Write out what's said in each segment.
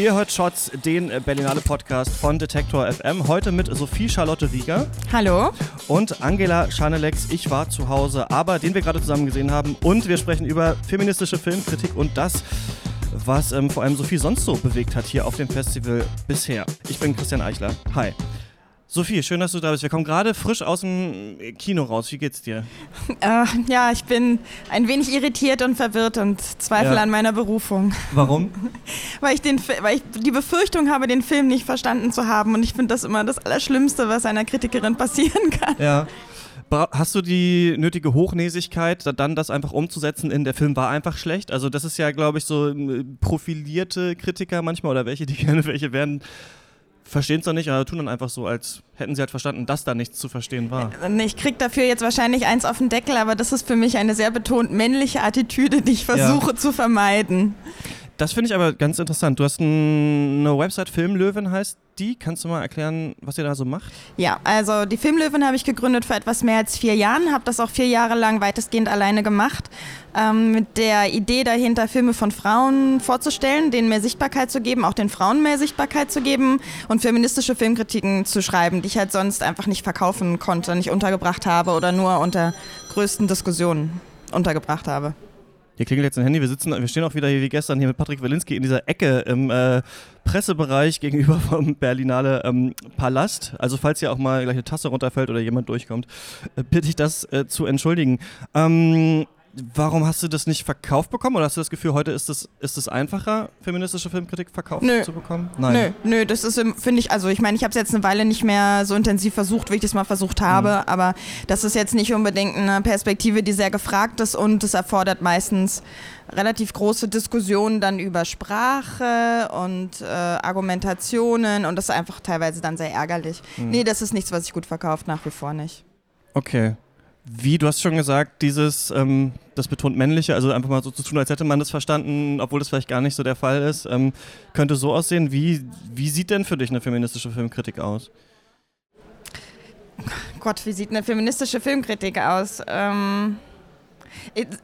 Ihr hört Shots, den Berlinale Podcast von Detektor FM. Heute mit Sophie Charlotte Rieger. Hallo. Und Angela Schanelex. Ich war zu Hause, aber den wir gerade zusammen gesehen haben. Und wir sprechen über feministische Filmkritik und das, was ähm, vor allem Sophie sonst so bewegt hat hier auf dem Festival bisher. Ich bin Christian Eichler. Hi. Sophie, schön, dass du da bist. Wir kommen gerade frisch aus dem Kino raus. Wie geht's dir? Äh, ja, ich bin ein wenig irritiert und verwirrt und zweifle ja. an meiner Berufung. Warum? weil, ich den, weil ich die Befürchtung habe, den Film nicht verstanden zu haben. Und ich finde das immer das Allerschlimmste, was einer Kritikerin passieren kann. Ja. Hast du die nötige Hochnäsigkeit, dann das einfach umzusetzen in der Film war einfach schlecht? Also das ist ja, glaube ich, so äh, profilierte Kritiker manchmal oder welche, die gerne welche werden, verstehen es dann nicht, aber tun dann einfach so, als hätten sie halt verstanden, dass da nichts zu verstehen war. Äh, ich krieg dafür jetzt wahrscheinlich eins auf den Deckel, aber das ist für mich eine sehr betont männliche Attitüde, die ich versuche ja. zu vermeiden. Das finde ich aber ganz interessant. Du hast eine Website, Filmlöwen heißt die. Kannst du mal erklären, was ihr da so macht? Ja, also die Filmlöwen habe ich gegründet vor etwas mehr als vier Jahren, habe das auch vier Jahre lang weitestgehend alleine gemacht, ähm, mit der Idee dahinter, Filme von Frauen vorzustellen, denen mehr Sichtbarkeit zu geben, auch den Frauen mehr Sichtbarkeit zu geben und feministische Filmkritiken zu schreiben, die ich halt sonst einfach nicht verkaufen konnte, nicht untergebracht habe oder nur unter größten Diskussionen untergebracht habe. Hier klingelt jetzt ein Handy. Wir sitzen, wir stehen auch wieder hier wie gestern hier mit Patrick Walinski in dieser Ecke im äh, Pressebereich gegenüber vom Berlinale ähm, Palast. Also falls hier auch mal gleich eine Tasse runterfällt oder jemand durchkommt, äh, bitte ich das äh, zu entschuldigen. Ähm, Warum hast du das nicht verkauft bekommen? Oder hast du das Gefühl, heute ist es, ist einfacher, feministische Filmkritik verkauft nö. zu bekommen? Nein. Nö, nö, das ist, finde ich, also ich meine, ich habe es jetzt eine Weile nicht mehr so intensiv versucht, wie ich das mal versucht habe, mhm. aber das ist jetzt nicht unbedingt eine Perspektive, die sehr gefragt ist und es erfordert meistens relativ große Diskussionen dann über Sprache und äh, Argumentationen und das ist einfach teilweise dann sehr ärgerlich. Mhm. Nee, das ist nichts, was sich gut verkauft, nach wie vor nicht. Okay. Wie, du hast schon gesagt, dieses, ähm, das betont männliche, also einfach mal so zu tun, als hätte man das verstanden, obwohl das vielleicht gar nicht so der Fall ist, ähm, könnte so aussehen. Wie, wie sieht denn für dich eine feministische Filmkritik aus? Gott, wie sieht eine feministische Filmkritik aus? Ähm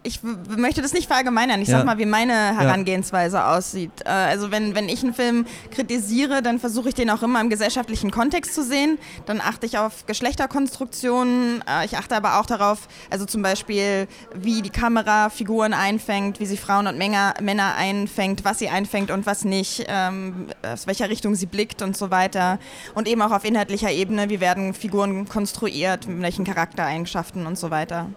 ich möchte das nicht verallgemeinern. Ich ja. sag mal, wie meine Herangehensweise ja. aussieht. Äh, also wenn, wenn ich einen Film kritisiere, dann versuche ich den auch immer im gesellschaftlichen Kontext zu sehen. Dann achte ich auf Geschlechterkonstruktionen. Äh, ich achte aber auch darauf, also zum Beispiel, wie die Kamera Figuren einfängt, wie sie Frauen und Männer, Männer einfängt, was sie einfängt und was nicht, ähm, aus welcher Richtung sie blickt und so weiter. Und eben auch auf inhaltlicher Ebene, wie werden Figuren konstruiert, mit welchen Charaktereigenschaften und so weiter.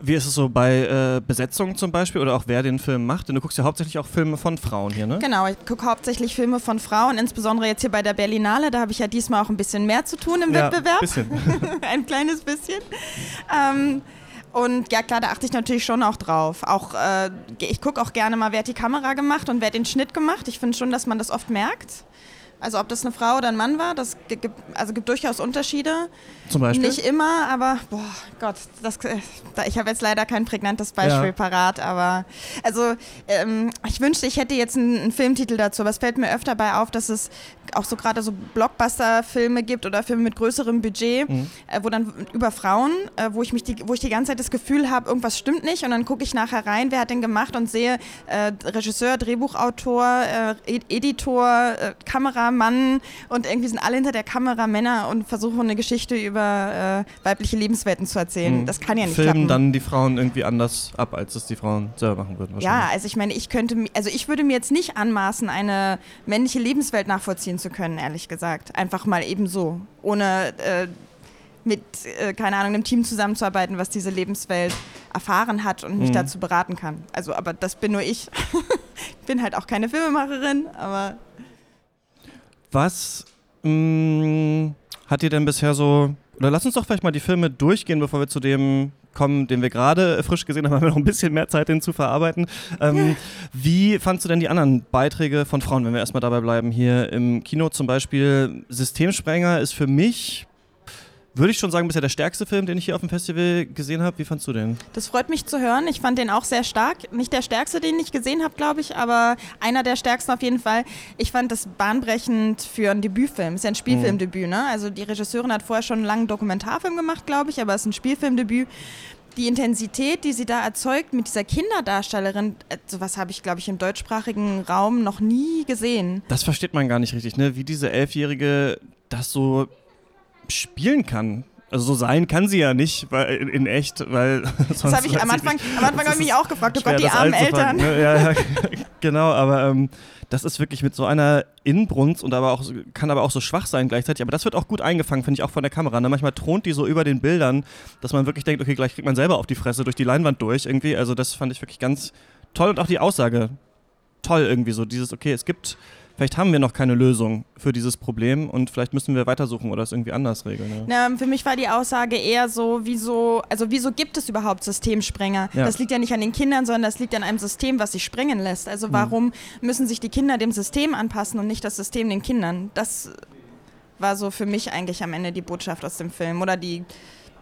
Wie ist es so bei äh, Besetzungen zum Beispiel oder auch wer den Film macht? Denn du guckst ja hauptsächlich auch Filme von Frauen hier, ne? Genau, ich gucke hauptsächlich Filme von Frauen, insbesondere jetzt hier bei der Berlinale. Da habe ich ja diesmal auch ein bisschen mehr zu tun im ja, Wettbewerb. Bisschen. ein kleines bisschen. Ähm, und ja, klar, da achte ich natürlich schon auch drauf. Auch, äh, ich gucke auch gerne mal, wer hat die Kamera gemacht und wer hat den Schnitt gemacht. Ich finde schon, dass man das oft merkt. Also ob das eine Frau oder ein Mann war, das gibt, also gibt durchaus Unterschiede. Zum Beispiel? Nicht immer, aber boah, Gott, das, ich habe jetzt leider kein prägnantes Beispiel ja. parat, aber also ähm, ich wünschte, ich hätte jetzt einen, einen, Filmtitel dazu, aber es fällt mir öfter dabei auf, dass es auch so gerade so Blockbuster-Filme gibt oder Filme mit größerem Budget, mhm. äh, wo dann über Frauen, äh, wo ich mich die, wo ich die ganze Zeit das Gefühl habe, irgendwas stimmt nicht und dann gucke ich nachher rein, wer hat den gemacht und sehe äh, Regisseur, Drehbuchautor, äh, Editor, äh, Kameramann und irgendwie sind alle hinter der Kamera Männer und versuchen eine Geschichte über äh, weibliche Lebenswelten zu erzählen. Mhm. Das kann ja nicht Filmen klappen. dann die Frauen irgendwie anders ab, als es die Frauen selber machen würden. Ja, also ich meine, ich könnte, also ich würde mir jetzt nicht anmaßen, eine männliche Lebenswelt nachvollziehen zu können, ehrlich gesagt. Einfach mal eben so, ohne äh, mit, äh, keine Ahnung, einem Team zusammenzuarbeiten, was diese Lebenswelt erfahren hat und mich mhm. dazu beraten kann. Also, aber das bin nur ich. ich bin halt auch keine Filmemacherin, aber. Was mh, mm, hat dir denn bisher so. Oder lass uns doch vielleicht mal die Filme durchgehen, bevor wir zu dem kommen, den wir gerade frisch gesehen haben, haben wir noch ein bisschen mehr Zeit, den zu verarbeiten. Ähm, wie fandst du denn die anderen Beiträge von Frauen, wenn wir erstmal dabei bleiben? Hier im Kino zum Beispiel Systemsprenger ist für mich würde ich schon sagen, bisher der stärkste Film, den ich hier auf dem Festival gesehen habe. Wie fandst du den? Das freut mich zu hören. Ich fand den auch sehr stark. Nicht der stärkste, den ich gesehen habe, glaube ich, aber einer der stärksten auf jeden Fall. Ich fand das bahnbrechend für einen Debütfilm. Ist ja ein Spielfilmdebüt, ne? Also die Regisseurin hat vorher schon einen langen Dokumentarfilm gemacht, glaube ich, aber es ist ein Spielfilmdebüt. die Intensität, die sie da erzeugt mit dieser Kinderdarstellerin, äh, sowas habe ich, glaube ich, im deutschsprachigen Raum noch nie gesehen. Das versteht man gar nicht richtig, ne? Wie diese Elfjährige das so spielen kann. Also so sein kann sie ja nicht weil, in, echt, weil Das habe ich am Anfang, am Anfang habe ich mich auch gefragt, oh Gott, die armen Eltern. Ja, ja, genau, aber ähm, das ist wirklich mit so einer Inbrunst und aber auch kann aber auch so schwach sein gleichzeitig. Aber das wird auch gut eingefangen, finde ich auch von der Kamera. Ne? Manchmal thront die so über den Bildern, dass man wirklich denkt, okay, gleich kriegt man selber auf die Fresse durch die Leinwand durch irgendwie. Also das fand ich wirklich ganz toll und auch die Aussage toll irgendwie so dieses, okay, es gibt vielleicht haben wir noch keine Lösung für dieses Problem und vielleicht müssen wir weitersuchen oder es irgendwie anders regeln. Ja. Na, für mich war die Aussage eher so, wieso, also wieso gibt es überhaupt Systemsprenger? Ja. Das liegt ja nicht an den Kindern, sondern das liegt an einem System, was sich sprengen lässt. Also mhm. warum mhm. müssen sich die Kinder dem System anpassen und nicht das System den Kindern? Das war so für mich eigentlich am Ende die Botschaft aus dem Film oder die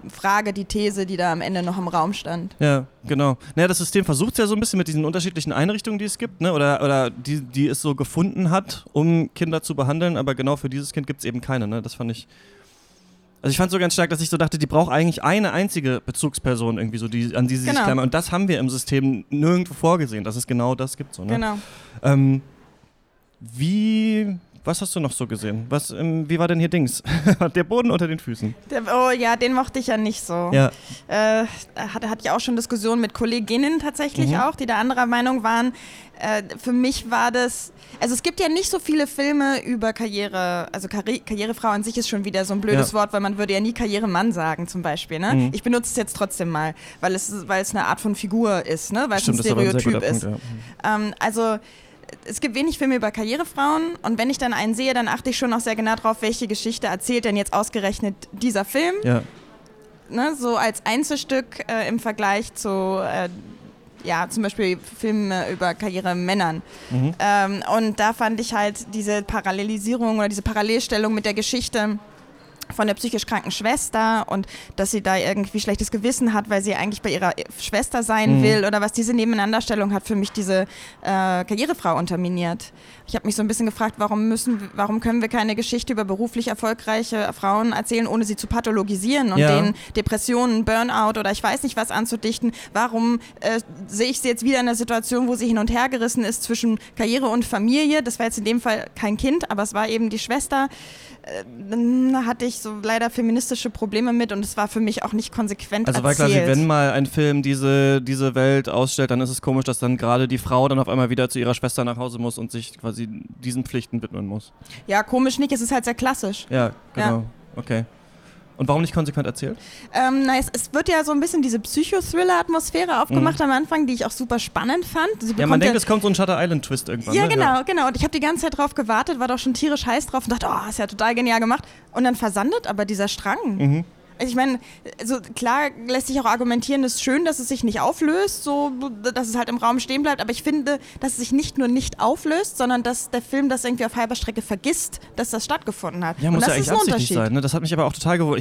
Frage, die These, die da am Ende noch im Raum stand. Ja, genau. Naja, das System versucht es ja so ein bisschen mit diesen unterschiedlichen Einrichtungen, die es gibt, ne? oder, oder die, die es so gefunden hat, um Kinder zu behandeln, aber genau für dieses Kind gibt es eben keine. Ne? Das fand ich. Also ich fand es so ganz stark, dass ich so dachte, die braucht eigentlich eine einzige Bezugsperson irgendwie so, die, an die sie genau. sich klammern. Und das haben wir im System nirgendwo vorgesehen, dass es genau das gibt. So, ne? Genau. Ähm, wie was hast du noch so gesehen? Was, ähm, wie war denn hier Dings? der Boden unter den Füßen. Der, oh ja, den mochte ich ja nicht so. Ja. Äh, hatte, hatte ich auch schon Diskussionen mit Kolleginnen tatsächlich mhm. auch, die da anderer Meinung waren. Äh, für mich war das, also es gibt ja nicht so viele Filme über Karriere, also Karri Karrierefrau an sich ist schon wieder so ein blödes ja. Wort, weil man würde ja nie Karrieremann sagen zum Beispiel. Ne? Mhm. Ich benutze es jetzt trotzdem mal, weil es, weil es eine Art von Figur ist, ne? weil Stimmt, es ein Stereotyp ist. Punkt, ja. ähm, also es gibt wenig Filme über Karrierefrauen und wenn ich dann einen sehe, dann achte ich schon auch sehr genau darauf, welche Geschichte erzählt denn jetzt ausgerechnet dieser Film. Ja. Ne, so als Einzelstück äh, im Vergleich zu, äh, ja, zum Beispiel Filme über Karrieremännern. Mhm. Ähm, und da fand ich halt diese Parallelisierung oder diese Parallelstellung mit der Geschichte von der psychisch kranken Schwester und dass sie da irgendwie schlechtes Gewissen hat, weil sie eigentlich bei ihrer Schwester sein mhm. will oder was diese Nebeneinanderstellung hat für mich diese äh, Karrierefrau unterminiert. Ich habe mich so ein bisschen gefragt, warum müssen, warum können wir keine Geschichte über beruflich erfolgreiche Frauen erzählen, ohne sie zu pathologisieren und ja. denen Depressionen, Burnout oder ich weiß nicht was anzudichten. Warum äh, sehe ich sie jetzt wieder in einer Situation, wo sie hin und her gerissen ist zwischen Karriere und Familie? Das war jetzt in dem Fall kein Kind, aber es war eben die Schwester. Äh, dann hatte ich so leider feministische Probleme mit und es war für mich auch nicht konsequent Also war quasi, wenn mal ein Film diese, diese Welt ausstellt, dann ist es komisch, dass dann gerade die Frau dann auf einmal wieder zu ihrer Schwester nach Hause muss und sich quasi diesen Pflichten widmen muss. Ja, komisch nicht, es ist halt sehr klassisch. Ja, genau. Ja. Okay. Und warum nicht konsequent erzählt? Ähm, na, es, es, wird ja so ein bisschen diese Psychothriller-Atmosphäre aufgemacht mhm. am Anfang, die ich auch super spannend fand. ja, man denkt, es kommt so ein Shutter Island-Twist irgendwann. Ja, ne? genau, ja. genau. Und ich habe die ganze Zeit drauf gewartet, war doch schon tierisch heiß drauf und dachte, oh, ist ja total genial gemacht. Und dann versandet aber dieser Strang. Mhm. Also ich meine, also klar lässt sich auch argumentieren, es ist schön, dass es sich nicht auflöst, so dass es halt im Raum stehen bleibt, aber ich finde, dass es sich nicht nur nicht auflöst, sondern dass der Film das irgendwie auf halber Strecke vergisst, dass das stattgefunden hat. Ja, muss ja eigentlich absichtlich sein. Ne? Das hat mich aber auch total gewundert.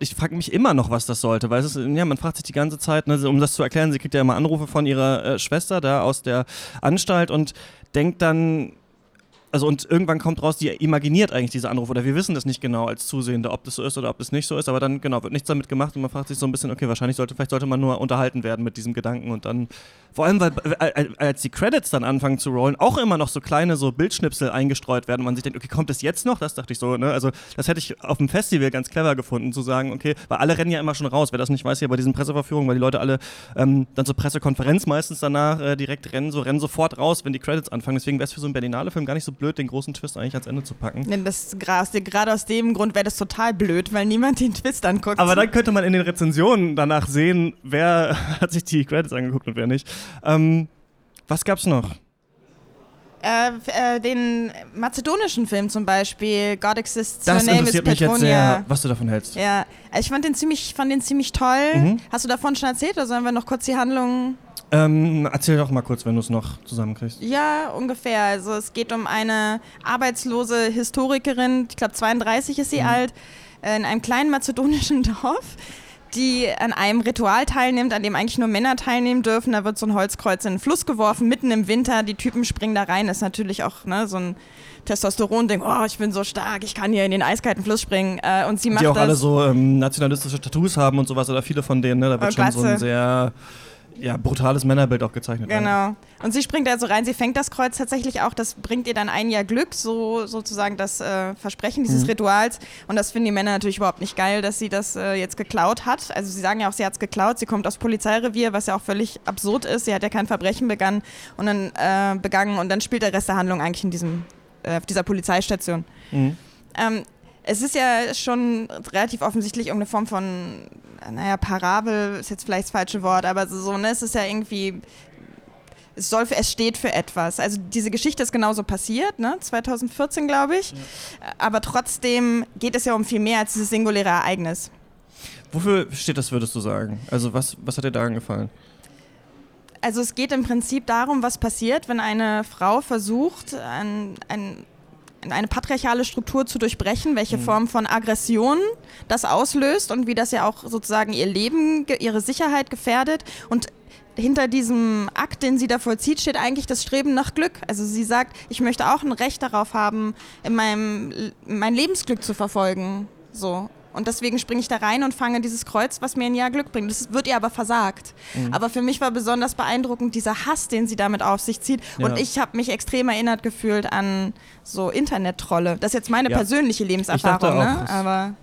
Ich, ich frage mich immer noch, was das sollte, weil es ist, ja, man fragt sich die ganze Zeit, ne, um das zu erklären, sie kriegt ja immer Anrufe von ihrer äh, Schwester da aus der Anstalt und denkt dann, also und irgendwann kommt raus, die imaginiert eigentlich diese Anrufe oder wir wissen das nicht genau als Zusehende, ob das so ist oder ob das nicht so ist, aber dann genau wird nichts damit gemacht und man fragt sich so ein bisschen, okay, wahrscheinlich sollte vielleicht sollte man nur unterhalten werden mit diesem Gedanken und dann vor allem weil als die Credits dann anfangen zu rollen, auch immer noch so kleine so Bildschnipsel eingestreut werden und man sich denkt, okay, kommt das jetzt noch? Das dachte ich so, ne? Also das hätte ich auf dem Festival ganz clever gefunden zu sagen, okay, weil alle rennen ja immer schon raus, wer das nicht weiß hier bei diesen Presseverführungen, weil die Leute alle ähm, dann zur Pressekonferenz meistens danach äh, direkt rennen, so rennen sofort raus, wenn die Credits anfangen. Deswegen wäre es für so einen Berlinale Film gar nicht so blöd, den großen Twist eigentlich ans Ende zu packen. Nee, das, gerade aus dem Grund wäre das total blöd, weil niemand den Twist anguckt. Aber dann könnte man in den Rezensionen danach sehen, wer hat sich die Credits angeguckt und wer nicht. Ähm, was gab's noch? Äh, äh, den mazedonischen Film zum Beispiel, God Exists, das Her Name is Petronia. Mich jetzt sehr, was du davon hältst. Ja, ich fand den ziemlich, fand den ziemlich toll. Mhm. Hast du davon schon erzählt oder sollen wir noch kurz die Handlung ähm, erzähl doch mal kurz, wenn du es noch zusammenkriegst. Ja, ungefähr. Also es geht um eine arbeitslose Historikerin, ich glaube 32 ist sie mhm. alt, äh, in einem kleinen mazedonischen Dorf, die an einem Ritual teilnimmt, an dem eigentlich nur Männer teilnehmen dürfen. Da wird so ein Holzkreuz in den Fluss geworfen, mitten im Winter. Die Typen springen da rein. Ist natürlich auch ne, so ein Testosteron denkt, oh, ich bin so stark, ich kann hier in den eiskalten Fluss springen. Äh, und sie macht Die auch alle so ähm, nationalistische Tattoos haben und sowas, oder viele von denen, ne? Da wird Oh, schon so ein sehr ja, brutales Männerbild auch gezeichnet. Genau. Und sie springt also rein, sie fängt das Kreuz tatsächlich auch, das bringt ihr dann ein Jahr Glück, so sozusagen das äh, Versprechen dieses Rituals. Und das finden die Männer natürlich überhaupt nicht geil, dass sie das äh, jetzt geklaut hat. Also sie sagen ja auch, sie hat es geklaut, sie kommt aus Polizeirevier, was ja auch völlig absurd ist. Sie hat ja kein Verbrechen begangen und dann, äh, begangen und dann spielt der Rest der Handlung eigentlich in diesem, äh, auf dieser Polizeistation. Mhm. Ähm, es ist ja schon relativ offensichtlich irgendeine Form von, naja, Parabel ist jetzt vielleicht das falsche Wort, aber so, ne, es ist ja irgendwie, es, soll es steht für etwas. Also diese Geschichte ist genauso passiert, ne, 2014 glaube ich, aber trotzdem geht es ja um viel mehr als dieses singuläre Ereignis. Wofür steht das, würdest du sagen? Also was, was hat dir daran gefallen? Also es geht im Prinzip darum, was passiert, wenn eine Frau versucht, ein, ein, eine patriarchale Struktur zu durchbrechen, welche Form von Aggression das auslöst und wie das ja auch sozusagen ihr Leben, ihre Sicherheit gefährdet. Und hinter diesem Akt, den sie da vollzieht, steht eigentlich das Streben nach Glück. Also sie sagt, ich möchte auch ein Recht darauf haben, in meinem, mein Lebensglück zu verfolgen. So. Und deswegen springe ich da rein und fange dieses Kreuz, was mir ein Jahr Glück bringt. Das wird ihr aber versagt. Aber für mich war besonders beeindruckend dieser Hass, den sie damit auf sich zieht. Und Ja. ich habe mich extrem erinnert gefühlt an so Internet-Trolle. Das ist jetzt meine Ja. persönliche Lebenserfahrung, dachte auch, ne? Aber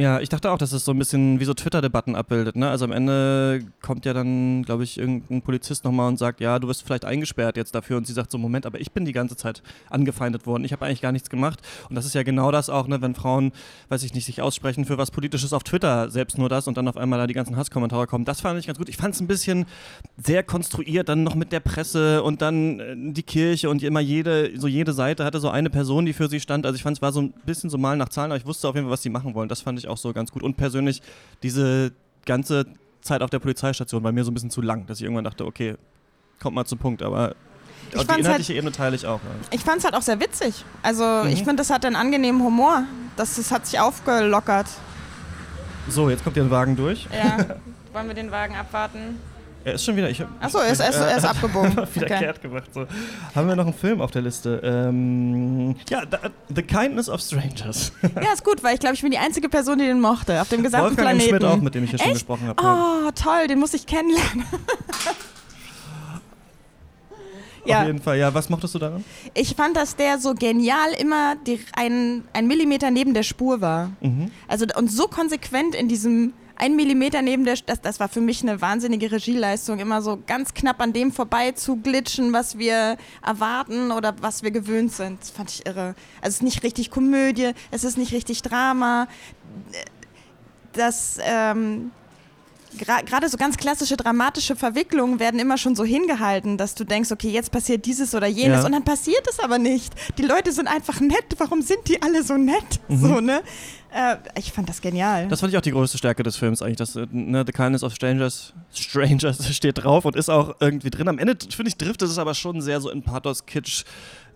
Ja, ich dachte auch, dass es so ein bisschen wie so Twitter-Debatten abbildet. Ne? Also am Ende kommt ja dann, glaube ich, irgendein Polizist nochmal und sagt, ja, du wirst vielleicht eingesperrt jetzt dafür. Und sie sagt so, Moment, aber ich bin die ganze Zeit angefeindet worden. Ich habe eigentlich gar nichts gemacht. Und das ist ja genau das auch, ne? wenn Frauen, weiß ich nicht, sich aussprechen für was Politisches auf Twitter, selbst nur das und dann auf einmal da die ganzen Hasskommentare kommen. Das fand ich ganz gut. Ich fand es ein bisschen sehr konstruiert, dann noch mit der Presse und dann äh, die Kirche und immer jede, so jede Seite hatte so eine Person, die für sie stand. Also ich fand es war so ein bisschen so mal nach Zahlen, aber ich wusste auf jeden Fall, was sie machen wollen. Das fand ich auch so ganz gut. Und persönlich diese ganze Zeit auf der Polizeistation war mir so ein bisschen zu lang, dass ich irgendwann dachte, okay, kommt mal zum Punkt, aber Ich die halt- inhaltliche Ebene teile ich auch. Ja. ich fand es halt auch sehr witzig. Also Mhm. ich finde, das hat einen angenehmen Humor. Das, das hat sich aufgelockert. So, jetzt kommt der Wagen durch. Ja. Wollen wir den Wagen abwarten? Er ist schon wieder. Ich, Achso, er ist, er ist, er ist abgebogen. wieder Okay. kehrt gemacht. So. Haben wir noch einen Film auf der Liste? Ähm, ja, The Kindness of Strangers. Ja, ist gut, weil ich glaube, ich bin die einzige Person, die den mochte. Auf dem gesamten Wolfgang. Planeten. Schmidt auch, mit dem ich hier schon Echt? gesprochen habe. Oh, toll, den muss ich kennenlernen. Auf ja, jeden Fall. Ja, was mochtest du daran? ich fand, dass der so genial immer die, ein, ein Millimeter neben der Spur war. Mhm. Also und so konsequent in diesem ein Millimeter neben der, das, das war für mich eine wahnsinnige Regieleistung, immer so ganz knapp an dem vorbei zu glitschen, was wir erwarten oder was wir gewöhnt sind. Das fand ich irre. Also es ist nicht richtig Komödie, es ist nicht richtig Drama. Das ähm, gra- gerade so ganz klassische dramatische Verwicklungen werden immer schon so hingehalten, dass du denkst, okay, jetzt passiert dieses oder jenes Ja. und dann passiert es aber nicht. Die Leute sind einfach nett. Warum sind die alle so nett? Mhm. So, ne? Äh, ich fand das genial. Das fand ich auch die größte Stärke des Films eigentlich, dass äh, ne, The Kindness of Strangers, Strangers steht drauf und ist auch irgendwie drin. Am Ende, finde ich, trifft es aber schon sehr so in Pathos, Kitsch,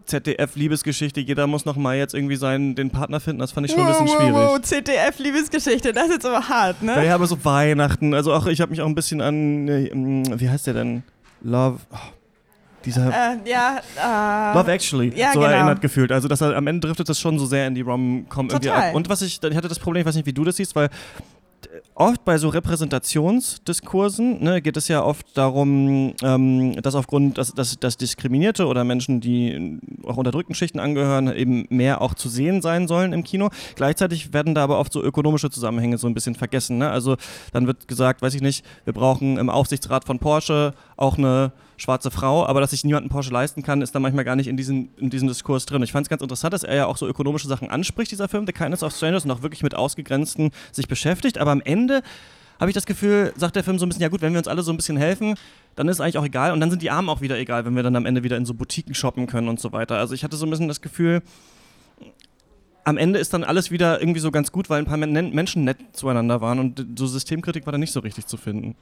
ZDF-Liebesgeschichte. Jeder muss noch mal jetzt irgendwie seinen, den Partner finden. Das fand ich schon ein bisschen wow, schwierig. wow, wow, ZDF-Liebesgeschichte, das ist jetzt aber hart, ne? Ja, ja, aber so Weihnachten. Also auch, ich habe mich auch ein bisschen an, äh, ähm, wie heißt der denn? Love, oh, dieser... Äh, ja, äh, Love Actually, ja, so genau. erinnert gefühlt. Also dass er, am Ende driftet das schon so sehr in die Rom-Com irgendwie ab. Und was ich, ich hatte das Problem, ich weiß nicht, wie du das siehst, weil oft bei so Repräsentationsdiskursen ne, geht es ja oft darum, ähm, dass aufgrund, dass, dass, dass Diskriminierte oder Menschen, die auch unterdrückten Schichten angehören, eben mehr auch zu sehen sein sollen im Kino. Gleichzeitig werden da aber oft so ökonomische Zusammenhänge so ein bisschen vergessen. Ne? Also dann wird gesagt, weiß ich nicht, wir brauchen im Aufsichtsrat von Porsche auch eine schwarze Frau, aber dass sich niemand einen Porsche leisten kann, ist da manchmal gar nicht in diesem in diesem Diskurs drin. Ich fand es ganz interessant, dass er ja auch so ökonomische Sachen anspricht, dieser Film, The Kindness of Strangers, und auch wirklich mit Ausgegrenzten sich beschäftigt, aber am Ende habe ich das Gefühl, sagt der Film so ein bisschen, ja gut, wenn wir uns alle so ein bisschen helfen, dann ist eigentlich auch egal und dann sind die Armen auch wieder egal, wenn wir dann am Ende wieder in so Boutiquen shoppen können und so weiter. Also ich hatte so ein bisschen das Gefühl, am Ende ist dann alles wieder irgendwie so ganz gut, weil ein paar Men Menschen nett zueinander waren und so Systemkritik war da nicht so richtig zu finden.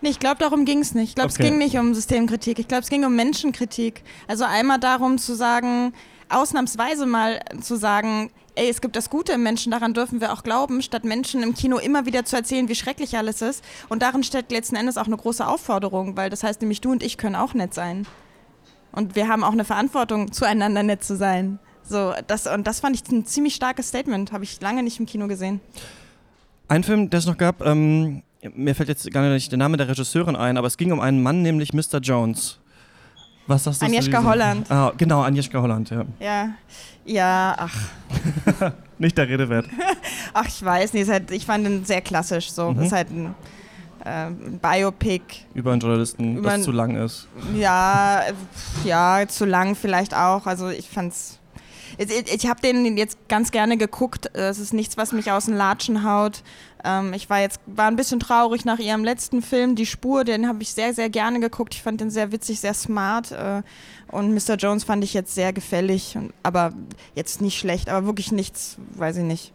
Nee, ich glaube, darum ging es nicht. Ich glaube, Okay. es ging nicht um Systemkritik. Ich glaube, es ging um Menschenkritik. Also einmal darum zu sagen, ausnahmsweise mal zu sagen, ey, es gibt das Gute im Menschen, daran dürfen wir auch glauben, statt Menschen im Kino immer wieder zu erzählen, wie schrecklich alles ist. Und darin steckt letzten Endes auch eine große Aufforderung, weil das heißt nämlich, du und ich können auch nett sein. Und wir haben auch eine Verantwortung, zueinander nett zu sein. So, das, und das fand ich ein ziemlich starkes Statement, habe ich lange nicht im Kino gesehen. Ein Film, der es noch gab, ähm, mir fällt jetzt gar nicht der Name der Regisseurin ein, aber es ging um einen Mann, nämlich Mr. Jones. Was sagst du Agnieszka Holland. Ah, genau, Agnieszka Holland, ja. Ja, ja, ach. nicht der Rede wert. ach, ich weiß nicht, halt, ich fand ihn sehr klassisch so. Mhm. Das ist halt ein, äh, ein Biopic. Über einen Journalisten, über das zu lang ist. Ja, ja, zu lang vielleicht auch. Also ich fand's ich, habe den jetzt ganz gerne geguckt. Es ist nichts, was mich aus den Latschen haut. Ähm, ich war jetzt war ein bisschen traurig nach ihrem letzten Film, Die Spur. Den habe ich sehr, sehr gerne geguckt. Ich fand den sehr witzig, sehr smart. Äh, und Mr. Jones fand ich jetzt sehr gefällig. Aber jetzt nicht schlecht, aber wirklich nichts, weiß ich nicht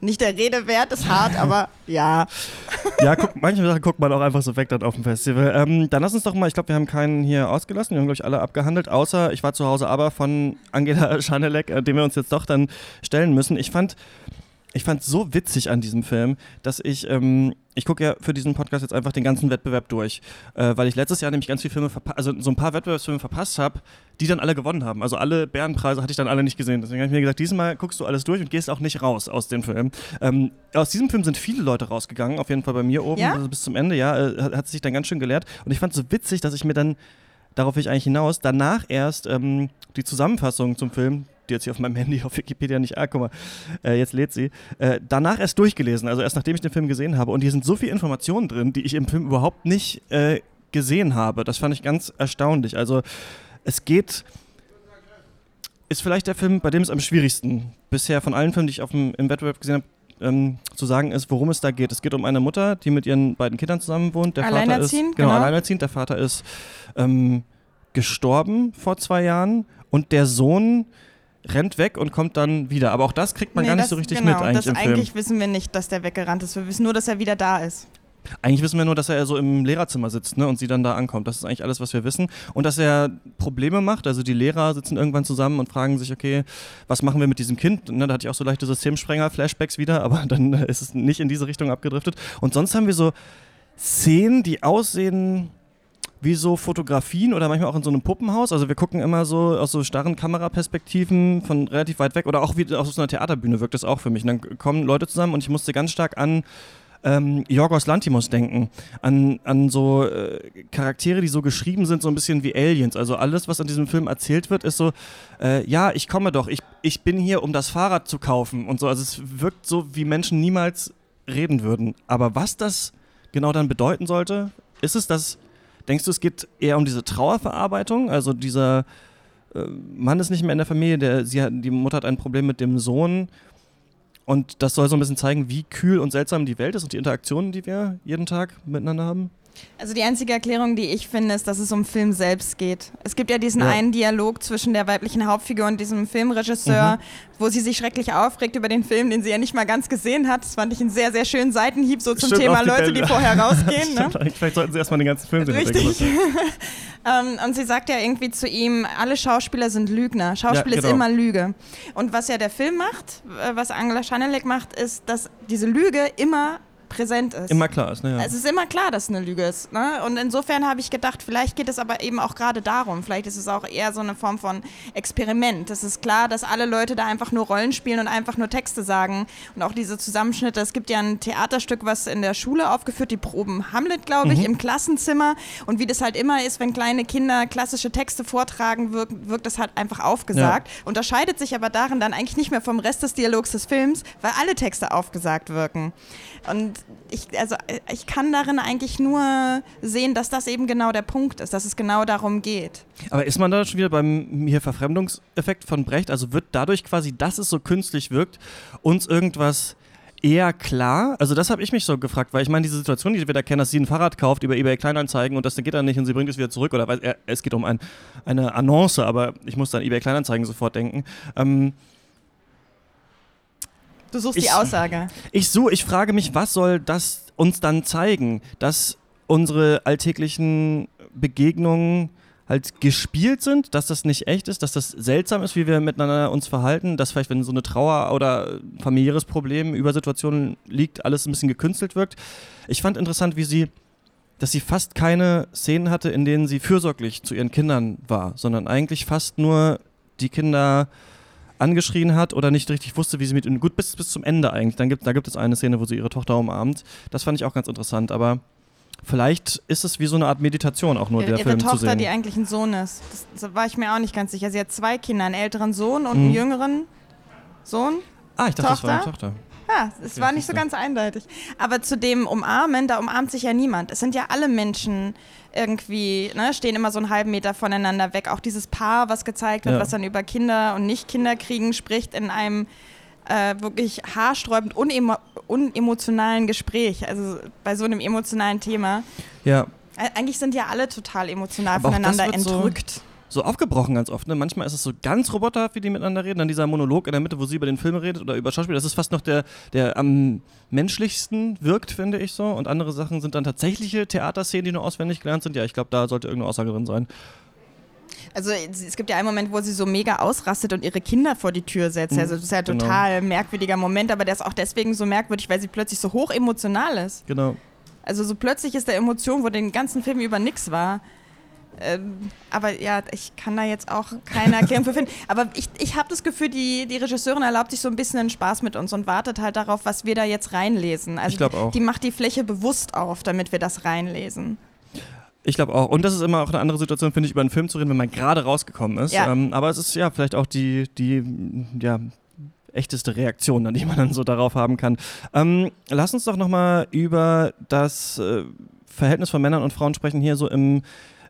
nicht der Rede wert, ist hart, aber ja. Ja, guck, manche Sachen guckt man auch einfach so weg dann auf dem Festival. Ähm, dann lass uns doch mal, ich glaube, wir haben keinen hier ausgelassen, wir haben, glaube ich, alle abgehandelt, außer ich war zu Hause aber von Angela Schanelek, äh, dem wir uns jetzt doch dann stellen müssen. Ich fand, ich fand so witzig an diesem Film, dass ich, ähm, ich gucke ja für diesen Podcast jetzt einfach den ganzen Wettbewerb durch, äh, weil ich letztes Jahr nämlich ganz viele Filme, also so ein paar Wettbewerbsfilme verpasst habe, die dann alle gewonnen haben. Also alle Bärenpreise hatte ich dann alle nicht gesehen. Deswegen habe ich mir gesagt, diesmal guckst du alles durch und gehst auch nicht raus aus dem Film. Ähm, aus diesem Film sind viele Leute rausgegangen, auf jeden Fall bei mir oben, ja? also bis zum Ende, ja, äh, hat, hat sich dann ganz schön gelehrt. Und ich fand es so witzig, dass ich mir dann darauf will ich eigentlich hinaus, danach erst ähm, die Zusammenfassung zum Film, die jetzt hier auf meinem Handy auf Wikipedia nicht, ah, guck mal, äh, jetzt lädt sie, äh, danach erst durchgelesen, also erst nachdem ich den Film gesehen habe. Und hier sind so viele Informationen drin, die ich im Film überhaupt nicht äh, gesehen habe. Das fand ich ganz erstaunlich. Also es geht, ist vielleicht der Film, bei dem es am schwierigsten bisher von allen Filmen, die ich auf dem, im Wettbewerb gesehen habe, ähm, zu sagen ist, worum es da geht. Es geht um eine Mutter, die mit ihren beiden Kindern zusammen wohnt. Der alleinerziehend, Vater ist, genau, genau. alleinerziehend. Der Vater ist ähm, gestorben vor zwei Jahren und der Sohn rennt weg und kommt dann wieder. Aber auch das kriegt man nee, gar nicht so richtig genau, mit eigentlich das im Eigentlich wissen wir nicht, dass der weggerannt ist. Wir wissen nur, dass er wieder da ist. Eigentlich wissen wir nur, dass er so im Lehrerzimmer sitzt ne, und sie dann da ankommt. Das ist eigentlich alles, was wir wissen. Und dass er Probleme macht. Also die Lehrer sitzen irgendwann zusammen und fragen sich, okay, was machen wir mit diesem Kind? Ne, da hatte ich auch so leichte Systemsprenger-Flashbacks wieder, aber dann ist es nicht in diese Richtung abgedriftet. Und sonst haben wir so Szenen, die aussehen wie so Fotografien oder manchmal auch in so einem Puppenhaus. Also wir gucken immer so aus so starren Kameraperspektiven von relativ weit weg oder auch wie aus so einer Theaterbühne wirkt das auch für mich. Und dann kommen Leute zusammen und ich musste ganz stark an ähm, Yorgos Lantimos denken, an, an so äh, Charaktere, die so geschrieben sind, so ein bisschen wie Aliens. Also alles, was in diesem Film erzählt wird, ist so, äh, ja, ich komme doch, ich, ich bin hier, um das Fahrrad zu kaufen und so. Also es wirkt so, wie Menschen niemals reden würden. Aber was das genau dann bedeuten sollte, ist es, dass Denkst du, es geht eher um diese Trauerverarbeitung? Also dieser äh, Mann ist nicht mehr in der Familie, der, sie hat, die Mutter hat ein Problem mit dem Sohn. Und das soll so ein bisschen zeigen, wie kühl und seltsam die Welt ist und die Interaktionen, die wir jeden Tag miteinander haben? Also die einzige Erklärung, die ich finde, ist, dass es um Film selbst geht. Es gibt ja diesen ja. einen Dialog zwischen der weiblichen Hauptfigur und diesem Filmregisseur, mhm. wo sie sich schrecklich aufregt über den Film, den sie ja nicht mal ganz gesehen hat. Das fand ich einen sehr, sehr schönen Seitenhieb so zum Stimmt, Thema die Leute, Bälle. die vorher rausgehen. ne? Vielleicht sollten sie erstmal den ganzen Film sehen. Richtig. ähm, und sie sagt ja irgendwie zu ihm, alle Schauspieler sind Lügner. Schauspiel ja, genau. ist immer Lüge. Und was ja der Film macht, äh, was Angela Schanelek macht, ist, dass diese Lüge immer präsent ist. Immer klar ist, ne? Ja. Es ist immer klar, dass es eine Lüge ist. Ne? Und insofern habe ich gedacht, vielleicht geht es aber eben auch gerade darum. Vielleicht ist es auch eher so eine Form von Experiment. Es ist klar, dass alle Leute da einfach nur Rollen spielen und einfach nur Texte sagen. Und auch diese Zusammenschnitte. Es gibt ja ein Theaterstück, was in der Schule aufgeführt, die Proben Hamlet, glaube ich, mhm. im Klassenzimmer. Und wie das halt immer ist, wenn kleine Kinder klassische Texte vortragen, wirkt, wirkt das halt einfach aufgesagt. Ja. Unterscheidet sich aber darin dann eigentlich nicht mehr vom Rest des Dialogs des Films, weil alle Texte aufgesagt wirken. Und ich, also ich kann darin eigentlich nur sehen, dass das eben genau der Punkt ist, dass es genau darum geht. Aber ist man da schon wieder beim hier Verfremdungseffekt von Brecht? Also wird dadurch quasi, dass es so künstlich wirkt, uns irgendwas eher klar? Also das habe ich mich so gefragt, weil ich meine, diese Situation, die wir da kennen, dass sie ein Fahrrad kauft über eBay Kleinanzeigen und das geht dann nicht und sie bringt es wieder zurück oder es geht um ein, eine Annonce, aber ich muss dann eBay Kleinanzeigen sofort denken. Ähm, Du suchst ich, die Aussage. Ich suche, ich frage mich, was soll das uns dann zeigen, dass unsere alltäglichen Begegnungen halt gespielt sind, dass das nicht echt ist, dass das seltsam ist, wie wir miteinander uns verhalten, dass vielleicht, wenn so eine Trauer oder familiäres Problem über Situationen liegt, alles ein bisschen gekünstelt wirkt. Ich fand interessant, wie sie, dass sie fast keine Szenen hatte, in denen sie fürsorglich zu ihren Kindern war, sondern eigentlich fast nur die Kinder angeschrien hat oder nicht richtig wusste, wie sie mit ihm. Gut, bis, bis zum Ende eigentlich. Dann gibt, da gibt es eine Szene, wo sie ihre Tochter umarmt. Das fand ich auch ganz interessant, aber. Vielleicht ist es wie so eine Art Meditation auch nur, ihre, der Film Tochter, zu sehen. die eigentlich ein Sohn ist. Das, war ich mir auch nicht ganz sicher. Sie hat zwei Kinder, einen älteren Sohn und einen mhm. jüngeren Sohn. Ah, ich dachte, Tochter. das war eine Tochter. Ja, es war nicht so ganz eindeutig. Aber zu dem Umarmen, da umarmt sich ja niemand. Es sind ja alle Menschen irgendwie, ne, stehen immer so einen halben Meter voneinander weg. Auch dieses Paar, was gezeigt wird, ja. was dann über Kinder und Nicht-Kinderkriegen spricht, in einem äh, wirklich haarsträubend unemo unemotionalen Gespräch. Also bei so einem emotionalen Thema. Ja. Eigentlich sind ja alle total emotional Aber voneinander entrückt. So so aufgebrochen ganz oft. Ne? Manchmal ist es so ganz roboterhaft, wie die miteinander reden. Dann dieser Monolog in der Mitte, wo sie über den Film redet oder über Schauspiel. Das ist fast noch der, der am menschlichsten wirkt, finde ich so. Und andere Sachen sind dann tatsächliche Theaterszenen, die nur auswendig gelernt sind. Ja, ich glaube, da sollte irgendeine Aussage drin sein. Also es gibt ja einen Moment, wo sie so mega ausrastet und ihre Kinder vor die Tür setzt. Mhm, also das ist ja ein genau. total merkwürdiger Moment, aber der ist auch deswegen so merkwürdig, weil sie plötzlich so hoch emotional ist. Genau. Also so plötzlich ist der Emotion, wo den ganzen Film über nichts war. Ähm, aber ja, ich kann da jetzt auch keine Erklärung für finden. Aber ich, ich habe das Gefühl, die, die Regisseurin erlaubt sich so ein bisschen einen Spaß mit uns und wartet halt darauf, was wir da jetzt reinlesen. Also ich glaube auch. Die macht die Fläche bewusst auf, damit wir das reinlesen. Ich glaube auch. Und das ist immer auch eine andere Situation, finde ich, über einen Film zu reden, wenn man gerade rausgekommen ist. Ja. Ähm, aber es ist ja vielleicht auch die, die ja, echteste Reaktion, die man dann so darauf haben kann. Ähm, lass uns doch nochmal über das äh, Verhältnis von Männern und Frauen sprechen, hier so im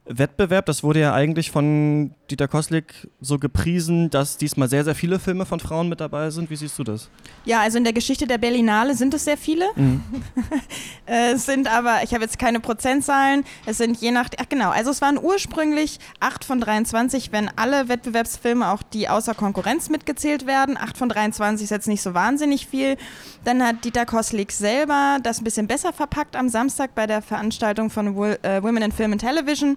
Wettbewerb. Das wurde ja eigentlich von Dieter Koslik so gepriesen, dass diesmal sehr, sehr viele Filme von Frauen mit dabei sind. Wie siehst du das? Ja, also in der Geschichte der Berlinale sind es sehr viele. Mhm. es sind aber, ich habe jetzt keine Prozentzahlen, es sind je nach, ach genau, also es waren ursprünglich 8 von 23, wenn alle Wettbewerbsfilme, auch die außer Konkurrenz mitgezählt werden. 8 von 23 ist jetzt nicht so wahnsinnig viel. Dann hat Dieter Koslik selber das ein bisschen besser verpackt am Samstag bei der Veranstaltung von äh, Women in Film and Television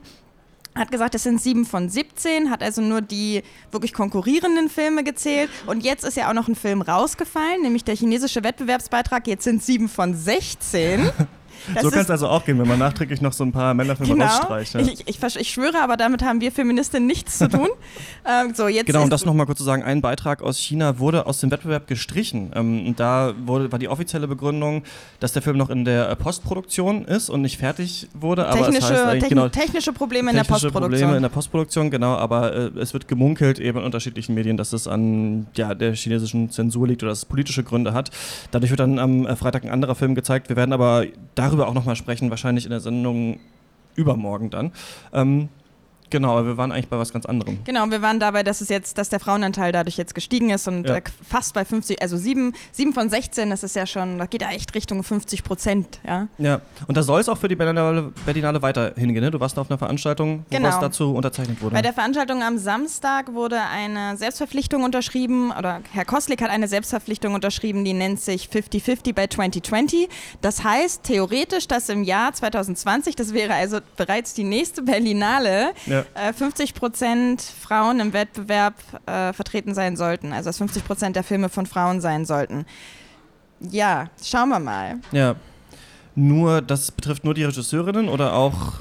hat gesagt, es sind sieben von 17, hat also nur die wirklich konkurrierenden Filme gezählt. Und jetzt ist ja auch noch ein Film rausgefallen, nämlich der chinesische Wettbewerbsbeitrag. Jetzt sind sieben von 16. Das so kann es also auch gehen, wenn man nachträglich noch so ein paar Männerfilme genau. rausstreicht. Ja. Ich, ich, ich, schwöre, aber damit haben wir Feministinnen nichts zu tun. ähm, so, jetzt genau, und das nochmal kurz zu sagen, ein Beitrag aus China wurde aus dem Wettbewerb gestrichen. Ähm, und da wurde, war die offizielle Begründung, dass der Film noch in der Postproduktion ist und nicht fertig wurde. Technische, es heißt techn genau, technische Probleme in der Postproduktion. Probleme in der Postproduktion, genau, aber äh, es wird gemunkelt eben in unterschiedlichen Medien, dass es an ja, der chinesischen Zensur liegt oder dass es politische Gründe hat. Dadurch wird dann am äh, Freitag ein anderer Film gezeigt. Wir werden aber darüber auch nochmal sprechen, wahrscheinlich in der Sendung übermorgen dann. Ähm, Genau, aber wir waren eigentlich bei was ganz anderem. Genau, wir waren dabei, dass es jetzt, dass der Frauenanteil dadurch jetzt gestiegen ist und ja. äh, fast bei 50, also 7, 7 von 16, das ist ja schon, da geht ja echt Richtung 50 Prozent, ja. Ja, und da soll es auch für die Berlinale, Berlinale weiter hingehen, ne? Du warst auf einer Veranstaltung, wo genau. was dazu unterzeichnet wurde. Bei der Veranstaltung am Samstag wurde eine Selbstverpflichtung unterschrieben, oder Herr Koslik hat eine Selbstverpflichtung unterschrieben, die nennt sich 50-50 bei 2020. Das heißt theoretisch, dass im Jahr 2020, das wäre also bereits die nächste Berlinale, ja äh, 50 Prozent Frauen im Wettbewerb äh, vertreten sein sollten. Also dass 50 Prozent der Filme von Frauen sein sollten. Ja, schauen wir mal. Ja. Nur, das betrifft nur die Regisseurinnen oder auch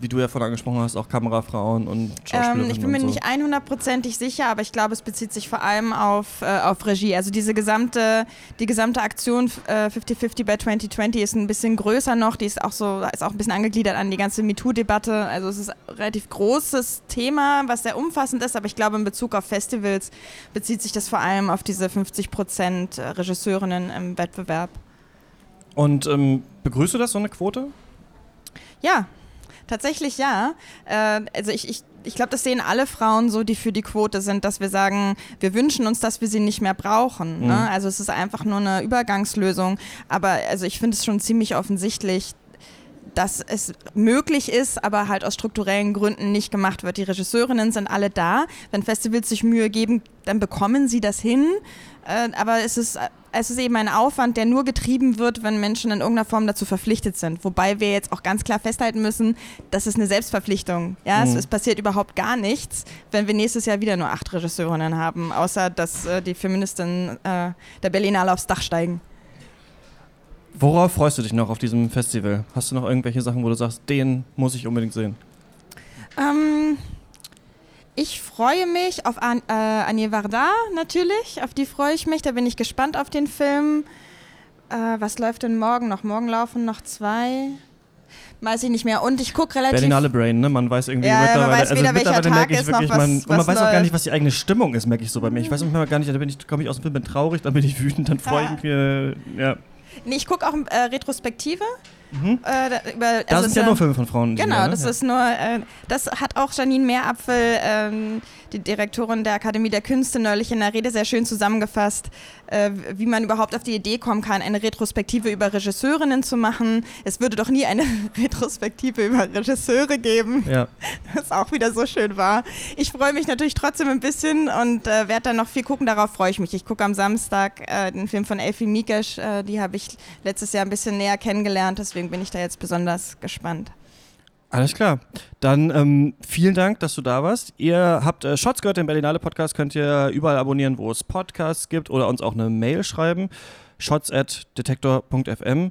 wie du ja vorhin angesprochen hast, auch Kamerafrauen und Schauspielerinnen. Ähm, ich bin mir so. nicht 100%ig sicher, aber ich glaube, es bezieht sich vor allem auf, äh, auf Regie. Also diese gesamte, die gesamte Aktion 50-50 äh, bei 2020 ist ein bisschen größer noch. Die ist auch so, ist auch ein bisschen angegliedert an die ganze MeToo-Debatte. Also es ist ein relativ großes Thema, was sehr umfassend ist, aber ich glaube, in Bezug auf Festivals bezieht sich das vor allem auf diese 50% Regisseurinnen im Wettbewerb. Und ähm, begrüßt du das, so eine Quote? Ja, Tatsächlich ja. Äh, also ich, ich, ich glaube, das sehen alle Frauen so, die für die Quote sind, dass wir sagen, wir wünschen uns, dass wir sie nicht mehr brauchen. Ne? Mhm. Ne? Also es ist einfach nur eine Übergangslösung. Aber also ich finde es schon ziemlich offensichtlich, dass es möglich ist, aber halt aus strukturellen Gründen nicht gemacht wird. Die Regisseurinnen sind alle da. Wenn Festivals sich Mühe geben, dann bekommen sie das hin. Äh, aber es ist, es ist eben ein Aufwand, der nur getrieben wird, wenn Menschen in irgendeiner Form dazu verpflichtet sind. Wobei wir jetzt auch ganz klar festhalten müssen, das ist eine Selbstverpflichtung. Ja, mhm. es, passiert überhaupt gar nichts, wenn wir nächstes Jahr wieder nur acht Regisseurinnen haben, außer dass äh, die Feministinnen äh, der Berlinale aufs Dach steigen. Worauf freust du dich noch auf diesem Festival? Hast du noch irgendwelche Sachen, wo du sagst, den muss ich unbedingt sehen? Ähm, Ich freue mich auf An äh, Anie Varda natürlich, auf die freue ich mich, da bin ich gespannt auf den Film. Äh, was läuft denn morgen noch? Morgen laufen noch zwei. Weiß ich nicht mehr. Und ich gucke relativ. Berlinale Brain, ne? Man weiß irgendwie Ja, ja, man mittlerweile. weiß also weder, welcher mittlerweile Tag ich wirklich, was- man, und man weiß auch gar nicht, was die eigene Stimmung ist, merke ich so bei mir. Ich weiß manchmal gar nicht, da bin ich, komme ich aus dem Film, bin traurig, dann bin ich wütend, dann freue ich mich. Ja. Nee, ich gucke auch äh, Retrospektive. Äh, da, über, Mhm. Also sind es ja nur Filme von Frauen. die Genau, ja, ne? das ist nur, äh, das hat auch Janine Meerapfel, ähm, die Direktorin der Akademie der Künste, neulich in der Rede sehr schön zusammengefasst, äh, wie man überhaupt auf die Idee kommen kann, eine Retrospektive über Regisseurinnen zu machen. Es würde doch nie eine Retrospektive über Regisseure geben, Ja. was auch wieder so schön war. Ich freue mich natürlich trotzdem ein bisschen und äh, werde dann noch viel gucken, darauf freue ich mich. Ich gucke am Samstag äh, den Film von Elfie Mikesh, äh, die habe ich letztes Jahr ein bisschen näher kennengelernt, deswegen bin ich da jetzt besonders gespannt. Alles klar. Dann ähm, vielen Dank, dass du da warst. Ihr habt äh, Shots gehört, den Berlinale Podcast könnt ihr überall abonnieren, wo es Podcasts gibt oder uns auch eine Mail schreiben. Shots at detektor.fm.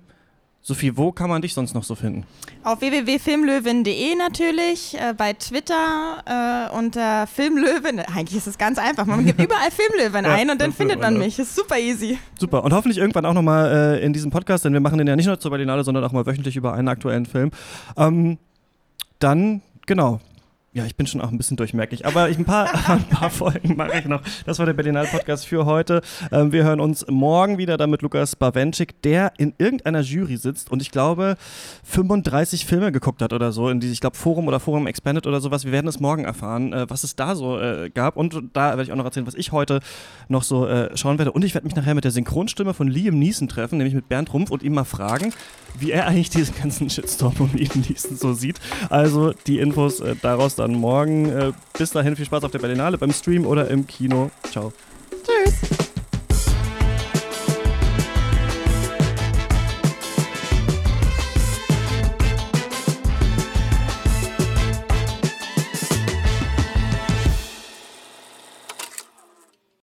Sophie, wo kann man dich sonst noch so finden? Auf www.filmlöwen.de natürlich, äh, bei Twitter äh, unter Filmlöwen. Eigentlich ist es ganz einfach. Man gibt überall Filmlöwen Ja, ein und dann findet man mich. Ist super easy. Super. Und hoffentlich irgendwann auch nochmal äh, in diesem Podcast, denn wir machen den ja nicht nur zur Berlinale, sondern auch mal wöchentlich über einen aktuellen Film. Ähm, dann, genau. Ja, ich bin schon auch ein bisschen durchmerkig, aber ich, ein, paar, ein paar Folgen mache ich noch. Das war der Berlinale Podcast für heute. Ähm, wir hören uns morgen wieder dann mit Lukas Bawenschik, der in irgendeiner Jury sitzt und ich glaube 35 Filme geguckt hat oder so, in die, ich glaube Forum oder Forum Expanded oder sowas. Wir werden es morgen erfahren, äh, was es da so äh, gab und da werde ich auch noch erzählen, was ich heute noch so äh, schauen werde. Und ich werde mich nachher mit der Synchronstimme von Liam Neeson treffen, nämlich mit Bernd Rumpf und ihm mal fragen, wie er eigentlich diesen ganzen Shitstorm um Liam Neeson so sieht. Also die Infos äh, daraus dann morgen. Äh, bis dahin viel Spaß auf der Berlinale beim Stream oder im Kino. Ciao. Tschüss.